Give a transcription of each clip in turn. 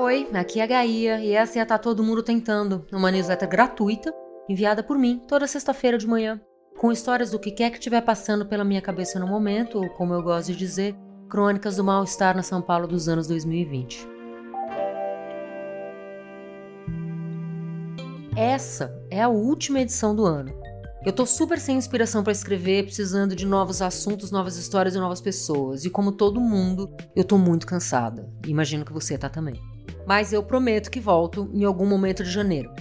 Oi, aqui é a Gaia e essa é a Tá Todo Mundo Tentando, uma newsletter gratuita enviada por mim toda sexta-feira de manhã, com histórias do que quer que estiver passando pela minha cabeça no momento, ou como eu gosto de dizer, crônicas do mal-estar na São Paulo dos anos 2020. Essa é a última edição do ano. Eu tô super sem inspiração para escrever, precisando de novos assuntos, novas histórias e novas pessoas. E como todo mundo, eu tô muito cansada. Imagino que você tá também. Mas eu prometo que volto em algum momento de janeiro.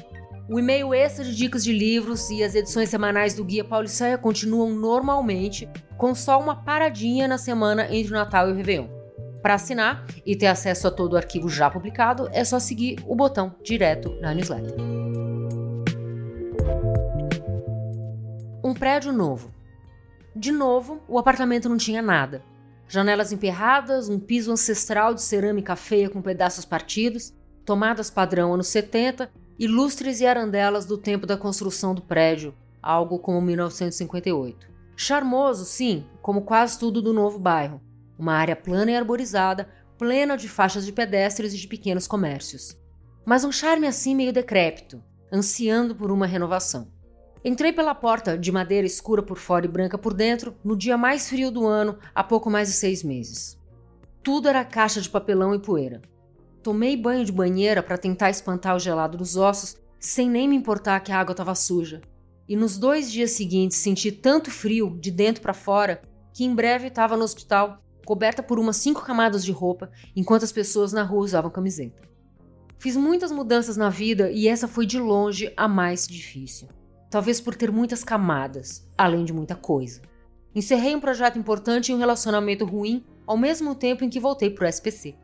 O e-mail extra de dicas de livros e as edições semanais do Guia Pauliceia continuam normalmente, com só uma paradinha na semana entre o Natal e o Réveillon. Para assinar e ter acesso a todo o arquivo já publicado, é só seguir o botão direto na newsletter. Um prédio novo. De novo, o apartamento não tinha nada. Janelas emperradas, um piso ancestral de cerâmica feia com pedaços partidos, tomadas padrão anos 70 e lustres e arandelas do tempo da construção do prédio, algo como 1958. Charmoso, sim, como quase tudo do novo bairro. Uma área plana e arborizada, plena de faixas de pedestres e de pequenos comércios. Mas um charme assim meio decrépito, ansiando por uma renovação. Entrei pela porta, de madeira escura por fora e branca por dentro, no dia mais frio do ano, há pouco mais de seis meses. Tudo era caixa de papelão e poeira. Tomei banho de banheira para tentar espantar o gelado dos ossos, sem nem me importar que a água estava suja. E nos dois dias seguintes senti tanto frio, de dentro para fora, que em breve estava no hospital, coberta por umas cinco camadas de roupa, enquanto as pessoas na rua usavam camiseta. Fiz muitas mudanças na vida e essa foi de longe a mais difícil talvez por ter muitas camadas, além de muita coisa. Encerrei um projeto importante e um relacionamento ruim ao mesmo tempo em que voltei para o SPC.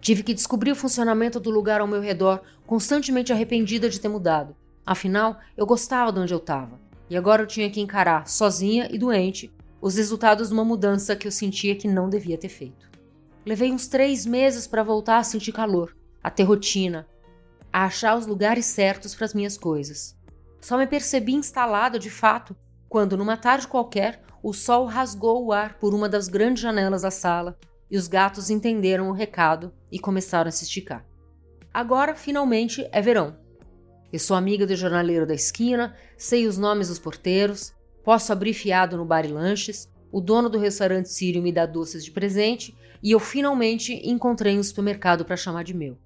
Tive que descobrir o funcionamento do lugar ao meu redor, constantemente arrependida de ter mudado. Afinal, eu gostava de onde eu estava, e agora eu tinha que encarar, sozinha e doente, os resultados de uma mudança que eu sentia que não devia ter feito. Levei uns três meses para voltar a sentir calor, a ter rotina, a achar os lugares certos para as minhas coisas. Só me percebi instalada de fato quando, numa tarde qualquer, o sol rasgou o ar por uma das grandes janelas da sala e os gatos entenderam o recado e começaram a se esticar. Agora, finalmente, é verão. Eu sou amiga do jornaleiro da esquina, sei os nomes dos porteiros, posso abrir fiado no bar e lanches, o dono do restaurante sírio me dá doces de presente e eu finalmente encontrei um supermercado para chamar de meu.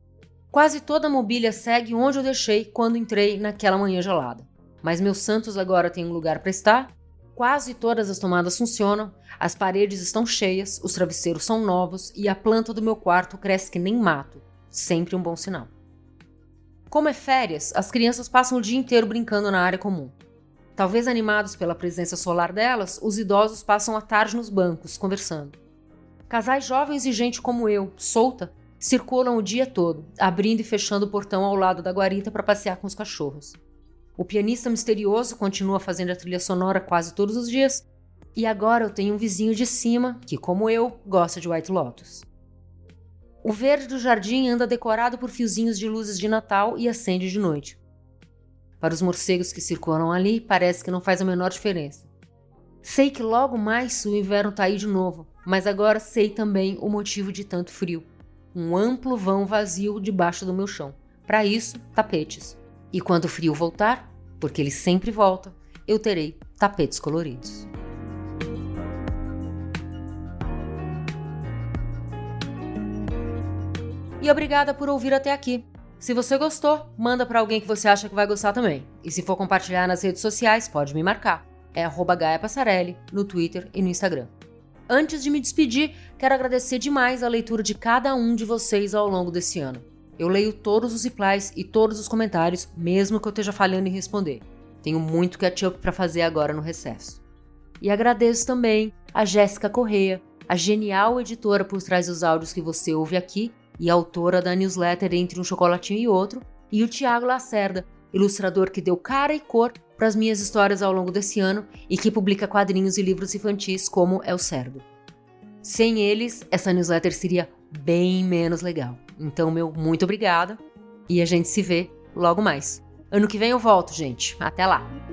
Quase toda a mobília segue onde eu deixei quando entrei naquela manhã gelada. Mas meus santos agora têm um lugar para estar. Quase todas as tomadas funcionam, as paredes estão cheias, os travesseiros são novos e a planta do meu quarto cresce que nem mato. Sempre um bom sinal. Como é férias, as crianças passam o dia inteiro brincando na área comum. Talvez animados pela presença solar delas, os idosos passam a tarde nos bancos, conversando. Casais jovens e gente como eu, solta, circulam o dia todo, abrindo e fechando o portão ao lado da guarita para passear com os cachorros. O pianista misterioso continua fazendo a trilha sonora quase todos os dias, e agora eu tenho um vizinho de cima que, como eu, gosta de White Lotus. O verde do jardim anda decorado por fiozinhos de luzes de Natal e acende de noite. Para os morcegos que circulam ali, parece que não faz a menor diferença. Sei que logo mais o inverno está aí de novo, mas agora sei também o motivo de tanto frio um amplo vão vazio debaixo do meu chão. Para isso, tapetes. E quando o frio voltar, porque ele sempre volta, eu terei tapetes coloridos. E obrigada por ouvir até aqui. Se você gostou, manda para alguém que você acha que vai gostar também. E se for compartilhar nas redes sociais, pode me marcar. É arroba Gaia Passarelli no Twitter e no Instagram. Antes de me despedir, quero agradecer demais a leitura de cada um de vocês ao longo desse ano. Eu leio todos os replies e todos os comentários, mesmo que eu esteja falhando em responder. Tenho muito catch-up para fazer agora no recesso. E agradeço também a Jéssica Correia, a genial editora por trás dos áudios que você ouve aqui e autora da newsletter Entre um Chocolatinho e Outro, e o Tiago Lacerda, ilustrador que deu cara e cor para as minhas histórias ao longo desse ano e que publica quadrinhos e livros infantis como É o Cerdo. Sem eles, essa newsletter seria bem menos legal. Então, meu muito obrigada e a gente se vê logo mais. Ano que vem eu volto, gente. Até lá!